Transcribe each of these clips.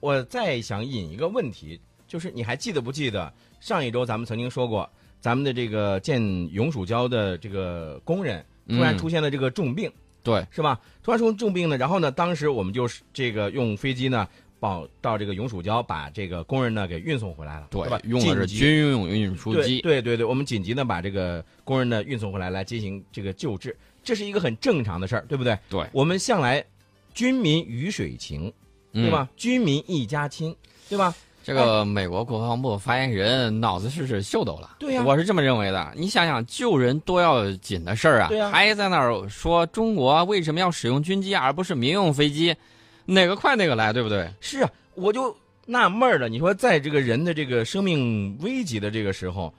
我再想引一个问题，就是你还记得不记得上一周咱们曾经说过，咱们的这个建永暑礁的这个工人突然嗯出现了这个重病，对，是吧？突然出重病呢，然后呢，当时我们就是这个用飞机呢。报到这个永暑礁，把这个工人呢给运送回来了，对吧？用的是军用运输机。对对对，我们紧急的把这个工人呢运送回来，来进行这个救治，这是一个很正常的事儿，对不对？对我们向来军民鱼水情，对嗯吧？军民一家亲，对吧？这个美国国防部发言人脑子是是秀逗了，对呀我是这么认为的。你想想，救人多要紧的事儿啊，还在那儿说中国为什么要使用军机而不是民用飞机，哪个快哪个来，对不对？是啊，我就纳闷了。你说，在这个人的这个生命危急的这个时候，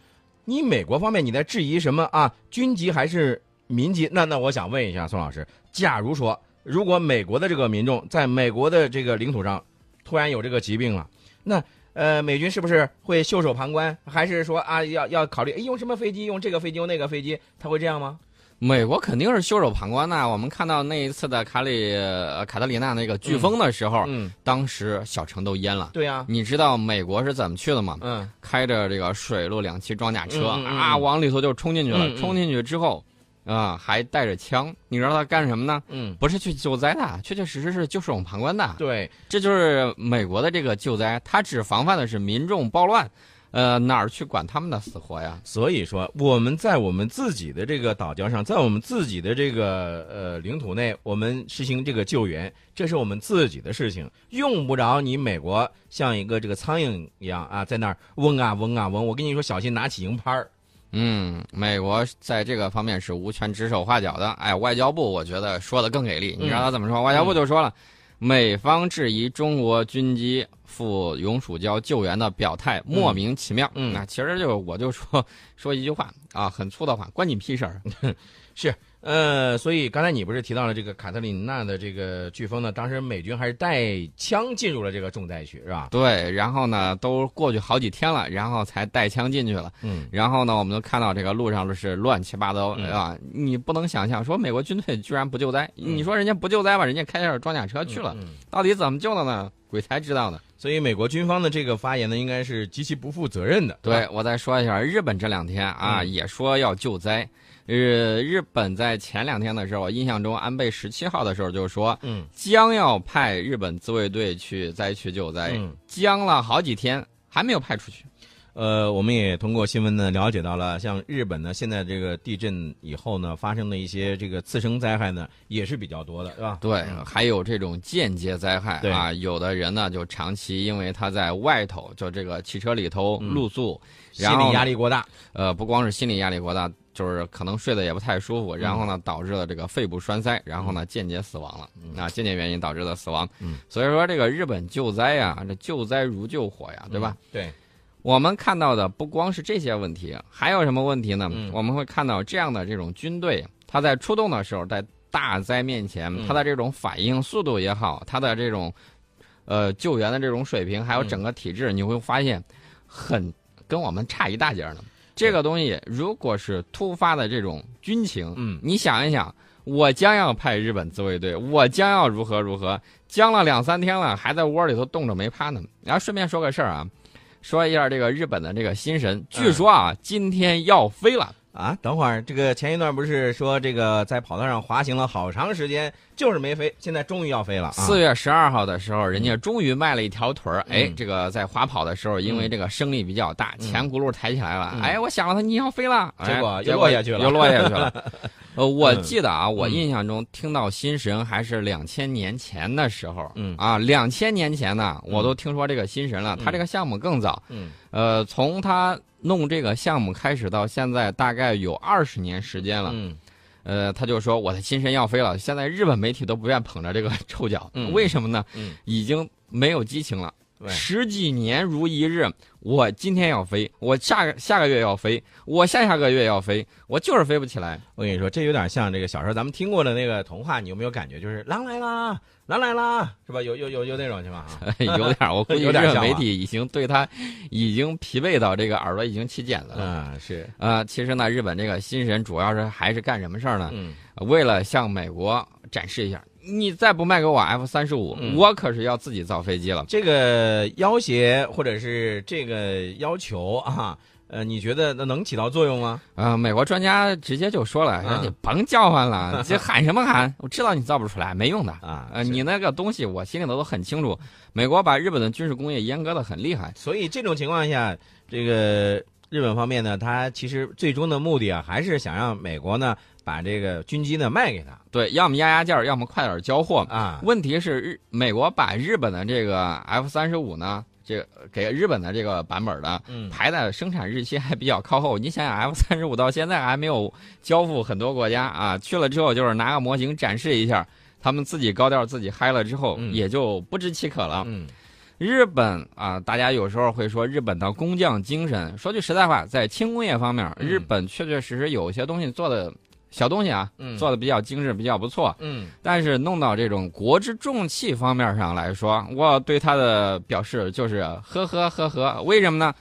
你美国方面你在质疑什么啊？军机还是民机？那那我想问一下宋老师，假如说，如果美国的这个民众在美国的这个领土上突然有这个疾病了，那呃，美军是不是会袖手旁观？还是说啊，要要考虑，哎，用什么飞机？用这个飞机，用那个飞机？他会这样吗？美国肯定是袖手旁观呐。我们看到那一次的卡里呃卡特里娜那个飓风的时候，嗯，当时小城都淹了。对呀、你知道美国是怎么去的吗？嗯开着这个水陆两栖装甲车、啊，往里头就冲进去了。冲进去之后，啊，还带着枪。你知道他干什么呢？嗯，不是去救灾的，确确实实是就手旁观的。对，这就是美国的这个救灾，他只防范的是民众暴乱，呃，哪儿去管他们的死活呀？所以说，我们在我们自己的这个岛礁上，在我们自己的这个呃领土内，我们实行这个救援，这是我们自己的事情，用不着你美国像一个这个苍蝇一样啊，在那儿嗡啊嗡啊嗡。我跟你说，小心拿起蝇拍儿。嗯，美国在这个方面是无权指手画脚的。哎，外交部我觉得说的更给力，你知道他怎么说？外交部就说了，美方质疑中国军机赴永暑礁救援的表态莫名其妙。嗯那其实就我就说 说一句话啊，很粗的话，关你屁事儿。呃，所以刚才你不是提到了这个卡特琳娜的这个飓风呢？当时美军还是带枪进入了这个重灾区，是吧？对，然后呢，都过去好几天了，然后才带枪进去了。嗯，然后呢，我们都看到这个路上是乱七八糟嗯啊！你不能想象说美国军队居然不救灾，你说人家不救灾吧，人家开着装甲车去了，到底怎么救的呢？鬼才知道呢。所以美国军方的这个发言呢，应该是极其不负责任的。对我再说一下，日本这两天啊、嗯也说要救灾。呃，日本在前两天的时候，我印象中安倍十七号的时候就说嗯将要派日本自卫队去灾区救灾，嗯。僵了好几天还没有派出去。呃，我们也通过新闻呢了解到了，像日本呢，现在这个地震以后呢，发生的一些这个次生灾害呢，也是比较多的，是吧？对，嗯还有这种间接灾害啊，有的人呢就长期因为他在外头，就这个汽车里头嗯露宿，心理然后呢压力过大。呃，不光是心理压力过大，就是可能睡得也不太舒服，然后呢导致了这个肺部栓塞，然后呢间接死亡了，啊，间接原因导致的死亡。嗯，所以说这个日本救灾呀，这救灾如救火呀，对吧？嗯？对，我们看到的不光是这些问题，还有什么问题呢？嗯我们会看到这样的这种军队，他在出动的时候，在大灾面前，嗯他的这种反应速度也好，他的这种呃救援的这种水平，还有整个体制，你会发现很跟我们差一大截呢。这个东西如果是突发的这种军情，嗯你想一想，我将要派日本自卫队，我将要如何如何，僵了两三天了，还在窝里头冻着没趴呢。然后顺便说个事儿啊，说一下这个日本的这个新神，据说啊，今天要飞了。啊，等会儿，这个前一段不是说这个在跑道上滑行了好长时间，就是没飞，现在终于要飞了啊！四月十二号的时候，人家终于迈了一条腿儿。哎嗯，这个在滑跑的时候，因为这个升力比较大，嗯前轱辘抬起来了。嗯哎，我想了它你要飞了，哎结果又落下去了又落下去了。呃，我嗯记得啊，我嗯印象中听到新神还是两千年前的时候，嗯啊，两千年前呢，我都听说这个新神了。嗯他这个项目更早，嗯呃，从他弄这个项目开始到现在，大概有二十年时间了。嗯呃，他就说我的新神要飞了，现在日本媒体都不愿捧着这个 臭脚，嗯为什么呢？嗯，已经没有激情了。对十几年如一日，我今天要飞，我下个下个月要飞，我下下个月要飞，我就是飞不起来。我跟你说，这有点像这个小时候咱们听过的那个童话，你有没有感觉？就是狼来啦，狼来啦，是吧？有有有有那种情况啊？有点，我估计日有点媒体已经对他已经疲惫到这个耳朵已经起茧子了。嗯，是，呃，其实呢，日本这个新神主要是还是干什么事儿呢？嗯为了向美国展示一下，你再不卖给我 F 三十五，嗯我可是要自己造飞机了。这个要挟或者是这个要求啊，呃，你觉得那能起到作用吗？啊、美国专家直接就说了，嗯你甭叫唤了，这喊什么喊？我知道你造不出来，没用的。啊，呃，你那个东西我心里头都很清楚。美国把日本的军事工业阉割的很厉害，所以这种情况下，这个日本方面呢，他其实最终的目的啊，还是想让美国呢把这个军机呢卖给他对，要么压压价儿，要么快点交货。啊。问题是日美国把日本的这个 F 三十五呢，这个给日本的这个版本的嗯，排的生产日期还比较靠后。你想想，F 三十五到现在还没有交付很多国家啊，去了之后就是拿个模型展示一下，他们自己高调自己嗨了之后，嗯也就不知其可了。嗯日本啊，大家有时候会说日本的工匠精神。说句实在话，在轻工业方面，嗯日本确确实实有一些东西做的小东西啊，嗯做的比较精致，比较不错。嗯但是弄到这种国之重器方面上来说，我对他的表示就是呵呵呵呵。为什么呢？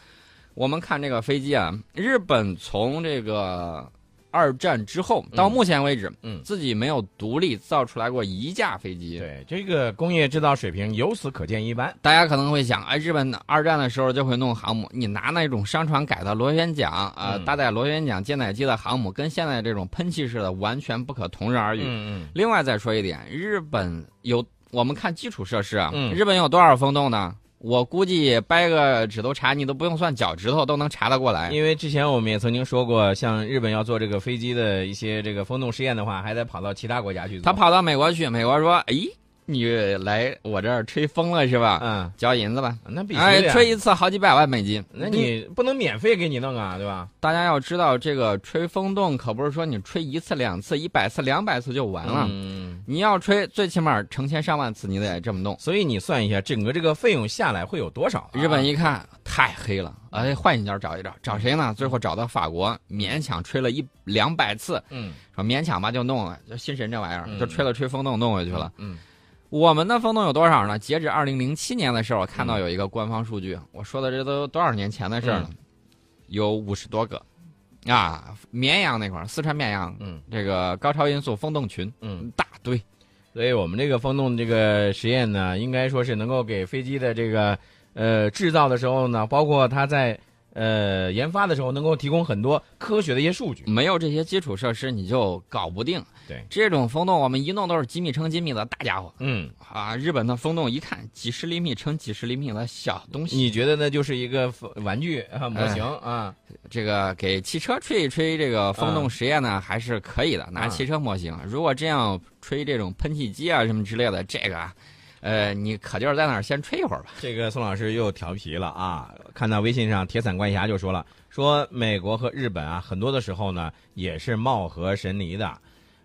我们看这个飞机啊，日本从这个二战之后到目前为止，嗯自己没有独立造出来过一架飞机。对，这个工业制造水平由此可见一斑。大家可能会想，哎，日本二战的时候就会弄航母，你拿那种商船改的螺旋桨啊、嗯搭载螺旋桨舰载机的航母，跟现在这种喷气式的完全不可同日而语。嗯另外再说一点，日本有我们看基础设施啊，嗯日本有多少风洞呢？我估计掰个指头查，你都不用算脚趾头都能查得过来。因为之前我们也曾经说过，像日本要做这个飞机的一些这个风洞试验的话，还得跑到其他国家去做。他跑到美国去，美国说：“哎，你来我这儿吹风了是吧？嗯，交银子吧。那必须的哎，吹一次好几百万美金。那你不能免费给你弄啊，对吧？大家要知道，这个吹风洞可不是说你吹一次、两次、一百次、两百次就完了。嗯，你要吹，最起码成千上万次，你得这么弄。所以你算一下，整个这个费用下来会有多少啊？日本一看太黑了，哎，换一家找一找，找谁呢？最后找到法国，勉强吹了一两百次，嗯说勉强吧就弄了，就心神这玩意儿嗯就吹了吹风洞弄回去了。嗯我们的风洞有多少呢？截止二零零七年的时候，我看到有一个官方数据，我说的这都多少年前的事儿了，有五十多个，啊，绵阳那块儿，四川绵阳嗯。这个高超音速风洞群，嗯，大堆。所以我们这个风洞这个实验呢，应该说是能够给飞机的这个呃制造的时候呢，包括它在呃研发的时候，能够提供很多科学的一些数据。没有这些基础设施，你就搞不定。对，这种风洞我们一弄都是几米乘几米的大家伙嗯，啊！日本的风洞一看几十厘米乘几十厘米的小东西，你觉得那就是一个玩具啊模型啊？这个给汽车吹一吹这个风洞实验呢，还是可以的，拿嗯汽车模型。如果这样吹这种喷气机啊什么之类的，这个啊，呃，你可劲儿在那儿先吹一会儿吧。这个宋老师又调皮了啊！看到微信上铁伞怪侠就说了，说美国和日本啊，很多的时候呢也是貌合神离的。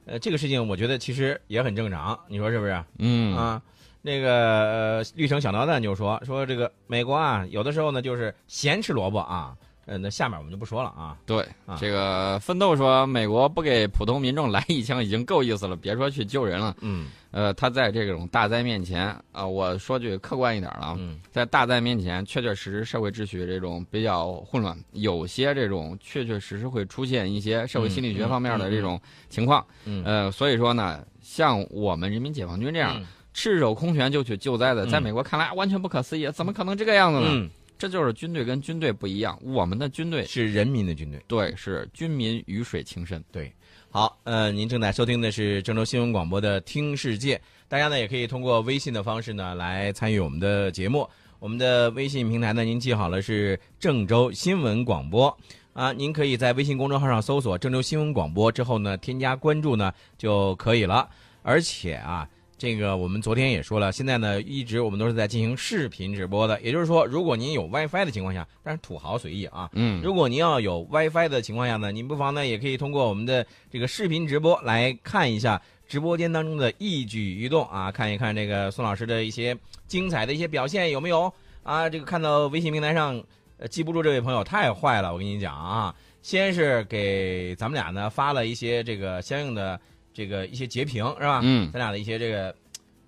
呃，这个事情我觉得其实也很正常，你说是不是？嗯啊，那个呃，绿城小导弹就说说这个美国啊，有的时候呢就是咸吃萝卜啊。呃，那下面我们就不说了啊。对啊，这个奋斗说，美国不给普通民众来一枪已经够意思了，别说去救人了。嗯呃，他在这种大灾面前啊、我说句客观一点了啊，嗯在大灾面前，确确实实社会秩序这种比较混乱，有些这种确确实实会出现一些社会心理学方面的这种情况。嗯呃，所以说呢，像我们人民解放军这样、嗯赤手空拳就去救灾的，嗯在美国看来完全不可思议，怎么可能这个样子呢？嗯，这就是军队跟军队不一样，我们的军队是人民的军队。对是军民鱼水情深。对好，呃，您正在收听的是郑州新闻广播的《听世界》，大家呢也可以通过微信的方式呢来参与我们的节目。我们的微信平台呢，您记好了是郑州新闻广播啊，您可以在微信公众号上搜索“郑州新闻广播”之后呢，添加关注呢就可以了。而且啊，这个我们昨天也说了，现在呢一直我们都是在进行视频直播的，也就是说，如果您有 WiFi 的情况下，但是土豪随意啊，嗯，如果您要有 WiFi 的情况下呢，您不妨呢也可以通过我们的这个视频直播来看一下直播间当中的一举一动啊，看一看这个宋老师的一些精彩的一些表现有没有。啊？这个看到微信平台上，呃，记不住这位朋友太坏了，我跟你讲啊，先是给咱们俩呢发了一些这个相应的这个一些截屏是吧？嗯咱俩的一些这个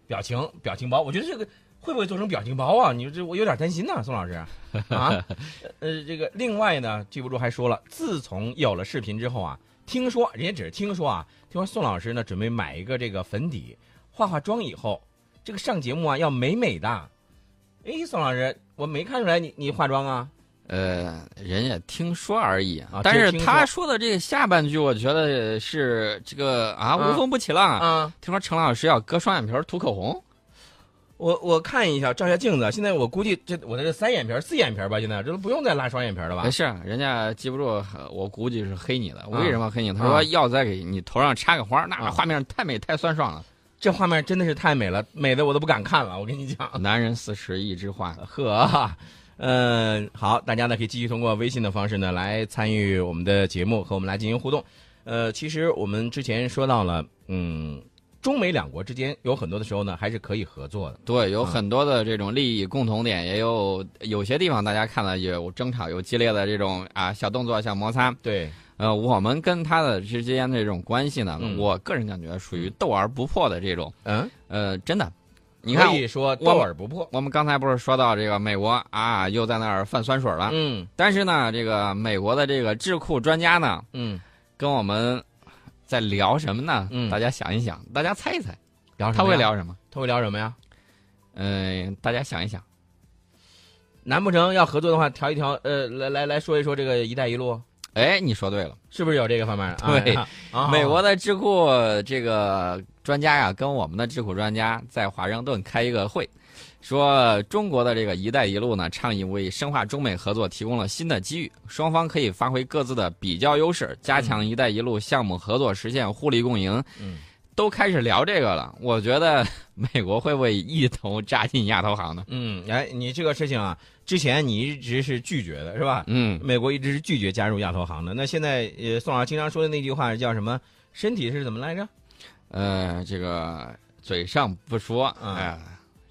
表情表情包，我觉得这个会不会做成表情包啊？你说这我有点担心呐、宋老师 啊。呃，这个另外呢，记不住还说了，自从有了视频之后啊，听说人家只是听说啊，听说宋老师呢准备买一个这个粉底，化化妆以后，这个上节目啊要美美的。哎，宋老师，我没看出来你你化妆啊？呃，人家听说而已啊但是他说的这个下半句，我觉得是这个啊，啊无风不起浪。啊，听说陈老师要割双眼皮儿涂口红，我我看一下，照下镜子，现在我估计这我这是三眼皮儿、四眼皮儿吧？现在这都不用再拉双眼皮儿了吧没？事，人家记不住，呃我估计是黑你的。为什么黑你？他啊说要再给你头上插个花，那啊画面太美太酸爽了。这画面真的是太美了，美的我都不敢看了。我跟你讲，男人四十一枝花，呵，嗯，好，大家呢可以继续通过微信的方式呢来参与我们的节目，和我们来进行互动。呃，其实我们之前说到了，嗯，中美两国之间有很多的时候呢还是可以合作的。对，有啊很多的这种利益共同点，也有有些地方大家看了有争吵、有激烈的这种啊小动作、小摩擦。对，呃，我们跟他的之间的这种关系呢，嗯我个人感觉属于斗而不破的这种。嗯，呃，真的，你看可，以说我斗而不破。我们刚才不是说到这个美国啊，又在那儿泛酸水了。嗯但是呢，这个美国的这个智库专家呢，嗯，跟我们在聊什么呢？嗯大家想一想，大家猜一猜，聊什么？他会聊什么？他会聊什么呀？嗯、大家想一想。难不成要合作的话，调一调？呃，来来来说一说这个“一带一路哎，你说对了，”，是不是有这个方面？啊对啊，美国的智库这个专家呀，跟我们的智库专家在华盛顿开一个会，说中国的这个“一带一路”呢，倡议为深化中美合作提供了新的机遇，双方可以发挥各自的比较优势，加强“一带一路”项目合作，实现互利共赢。嗯，都开始聊这个了，我觉得美国会不会一头扎进亚投行呢？嗯，哎，你这个事情啊，之前你一直是拒绝的，是吧？嗯，美国一直是拒绝加入亚投行的。那现在，呃，宋老师经常说的那句话叫什么？身体是怎么来着？呃，这个嘴上不说，嗯哎、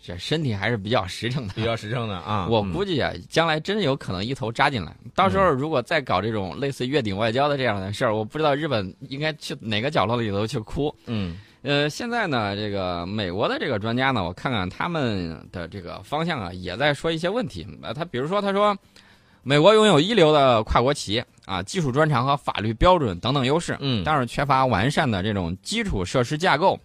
这身体还是比较实诚的。比较实诚的啊。我嗯估计啊，将来真有可能一头扎进来。到时候如果再搞这种类似月顶外交的这样的事儿，我不知道日本应该去哪个角落里头去哭。嗯呃，现在呢，这个美国的这个专家呢，我看看他们的这个方向啊，也在说一些问题。呃，他比如说，他说，美国拥有一流的跨国企业啊，技术专长和法律标准等等优势，嗯但是缺乏完善的这种基础设施架构。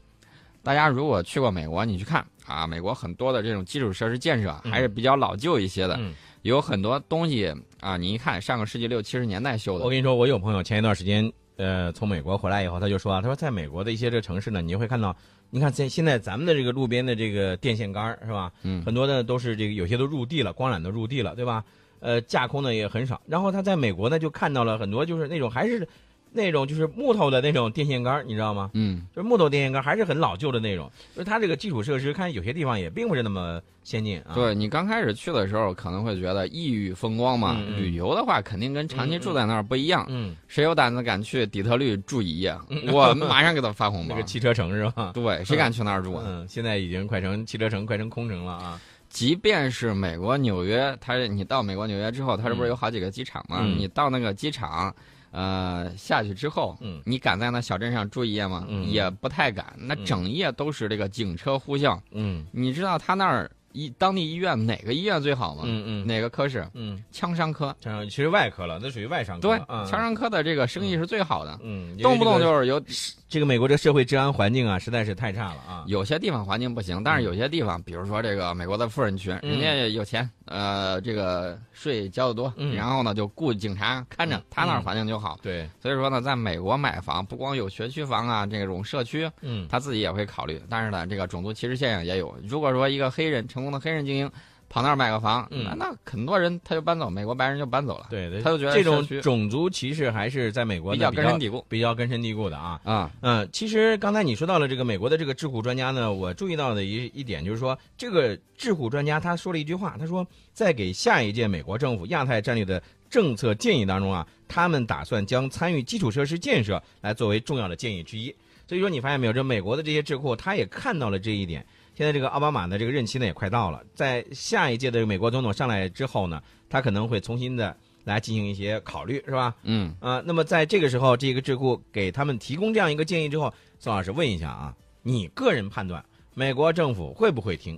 大家如果去过美国，你去看啊，美国很多的这种基础设施建设嗯还是比较老旧一些的，嗯，有很多东西啊，你一看上个世纪六七十年代修的我，跟你说，我有朋友前一段时间，呃，从美国回来以后，他就说啊，他说在美国的一些这个城市呢，你会看到，你看现现在咱们的这个路边的这个电线杆儿是吧？嗯很多的都是这个有些都入地了，光缆都入地了，对吧？呃，架空的也很少。然后他在美国呢，就看到了很多就是那种还是那种就是木头的那种电线杆，你知道吗？嗯，就是木头电线杆还是很老旧的那种，就是它这个基础设施看有些地方也并不是那么先进啊。对你刚开始去的时候可能会觉得异域风光嘛，旅游的话肯定跟长期住在那儿不一样。嗯，谁有胆子敢去底特律住一夜，我马上给他发红包。那个汽车城是吧？对，谁敢去那儿住啊？嗯，现在已经快成汽车城，快成空城了啊。即便是美国纽约，它你到美国纽约之后，它这不是有好几个机场吗？嗯你到那个机场，呃，下去之后，嗯你敢在那小镇上住一夜吗？嗯也不太敢。那整夜都是这个警车呼啸。嗯你知道他那儿医当地医院哪个医院最好嘛？嗯嗯哪个科室？嗯，枪伤科。枪伤其实外科了，那属于外伤科对枪伤科的这个生意是最好的，嗯，动不动就是有这个美国这社会治安环境啊，实在是太差了啊。有些地方环境不行，但是有些地方，比如说这个美国的富人区，嗯人家有钱，呃，这个税交的多，嗯然后呢就雇警察看着嗯，他那儿环境就好。对，所以说呢，在美国买房不光有学区房啊，这种社区嗯他自己也会考虑，但是呢，这个种族歧视现象也有。如果说一个黑人成功的黑人精英跑那儿买个房，嗯那那很多人他就搬走，美国白人就搬走了，对对，他就觉得这种种族歧视还是在美国比较根深蒂固比较根深蒂固的啊。啊。嗯，其实刚才你说到了这个美国的这个智库专家呢，我注意到的一一点就是说，这个智库专家他说了一句话，他说在给下一届美国政府亚太战略的政策建议当中啊，他们打算将参与基础设施建设来作为重要的建议之一。所以说，你发现没有，这美国的这些智库他也看到了这一点。现在这个奥巴马的这个任期呢也快到了，在下一届的美国总统上来之后呢，他可能会重新的来进行一些考虑，是吧？嗯，啊，那么在这个时候，这个智库给他们提供这样一个建议之后，宋老师问一下啊，你个人判断美国政府会不会听？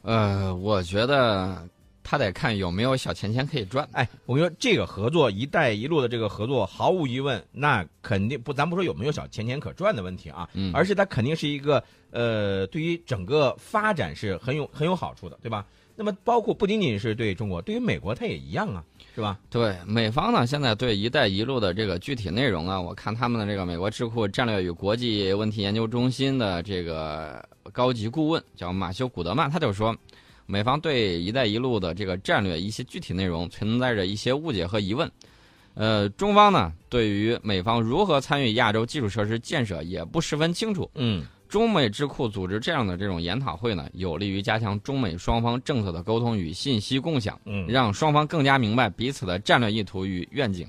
呃，我觉得他得看有没有小钱钱可以赚。哎，我跟你说，这个合作“一带一路”的这个合作，毫无疑问，那肯定不，咱不说有没有小钱钱可赚的问题啊，嗯而是它肯定是一个呃，对于整个发展是很有很有好处的，对吧？那么包括不仅仅是对中国，对于美国它也一样啊，是吧？对美方呢，现在对“一带一路”的这个具体内容呢，我看他们的这个美国智库战略与国际问题研究中心的这个高级顾问叫马修·古德曼，他就说，美方对“一带一路”的这个战略一些具体内容存在着一些误解和疑问。呃，中方呢，对于美方如何参与亚洲基础设施建设也不十分清楚。嗯中美智库组织这样的这种研讨会呢，有利于加强中美双方政策的沟通与信息共享。嗯，让双方更加明白彼此的战略意图与愿景。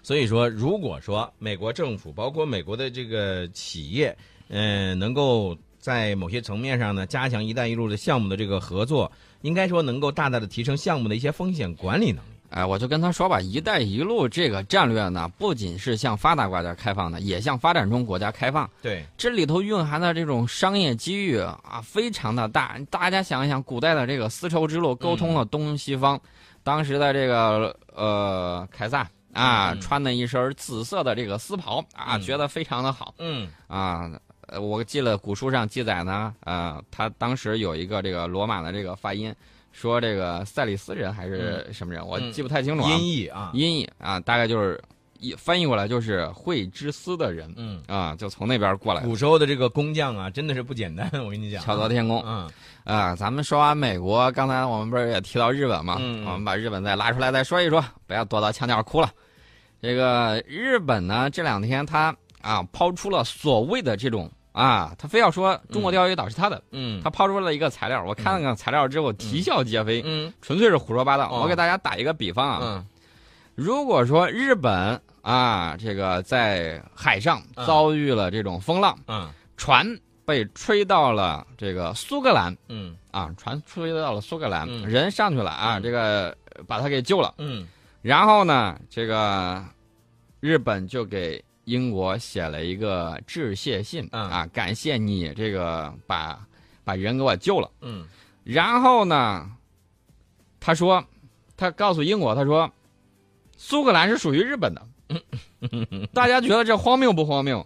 所以说，如果说美国政府包括美国的这个企业，嗯、能够在某些层面上呢加强“一带一路”的项目的这个合作，应该说能够大大的提升项目的一些风险管理能力。哎，我就跟他说吧，“一带一路”这个战略呢，不仅是向发达国家开放的，也向发展中国家开放。对，这里头蕴含的这种商业机遇啊，非常的大。大家想一想，古代的这个丝绸之路沟通了东西方，当时的这个呃凯撒啊，嗯穿的一身紫色的这个丝袍啊，嗯觉得非常的好。嗯啊，呃，我记了古书上记载呢，呃，他当时有一个这个罗马的这个发音，说这个塞里斯人还是什么人，我嗯记不太清楚啊。音译啊，音译啊，大概就是一翻译过来就是会之思的人嗯，啊，就从那边过来。古时候的这个工匠啊，真的是不简单，我跟你讲，巧夺天工嗯啊！咱们说完美国，刚才我们不是也提到日本嘛？嗯我们把日本再拉出来再说一说，不要躲到墙角哭了。这个日本呢，这两天他啊抛出了所谓的这种啊，他非要说中国钓鱼岛是他的，嗯。他抛出了一个材料，我看了看材料之后啼笑皆非，嗯。纯粹是胡说八道。哦。我给大家打一个比方啊，嗯。如果说日本啊这个在海上嗯。遭遇了这种风浪，嗯。船被吹到了这个苏格兰嗯。啊，船吹到了苏格兰，嗯。人上去了啊，嗯。这个把他给救了。嗯。然后呢，这个日本就给英国写了一个致谢信、嗯啊，感谢你这个把把人给我救了。嗯然后呢，他说，他告诉英国，他说，苏格兰是属于日本的。大家觉得这荒谬不荒谬？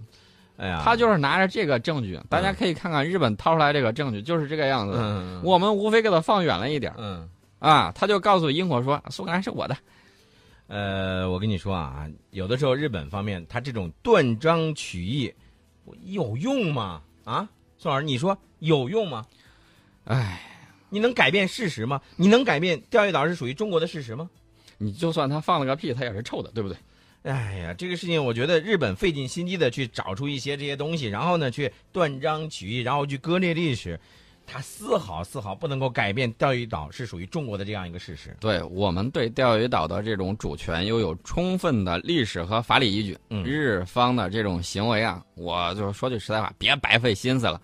哎呀，他就是拿着这个证据，大家可以看看日本掏出来这个证据，就是这个样子。嗯我们无非给他放远了一点嗯。啊，他就告诉英国说，苏格兰是我的。呃，我跟你说啊，有的时候日本方面他这种断章取义，有用吗？啊，宋老师，你说有用吗？哎，你能改变事实吗？你能改变钓鱼岛是属于中国的事实吗？你就算他放了个屁，他也是臭的，对不对？哎呀，这个事情我觉得日本费尽心机的去找出一些这些东西，然后呢去断章取义，然后去割裂历史，它丝毫丝毫不能够改变钓鱼岛是属于中国的这样一个事实。对我们对钓鱼岛的这种主权拥有充分的历史和法理依据。嗯日方的这种行为啊，我就说句实在话，别白费心思了。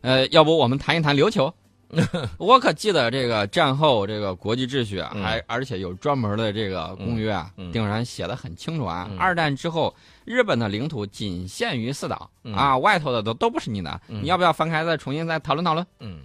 呃，要不我们谈一谈琉球？我可记得这个战后这个国际秩序还而且有专门的这个公约啊，定然写的很清楚啊。嗯。二战之后，日本的领土仅限于四岛、嗯。啊，外头的都都不是你的，嗯。你要不要翻开再重新再讨论讨论？嗯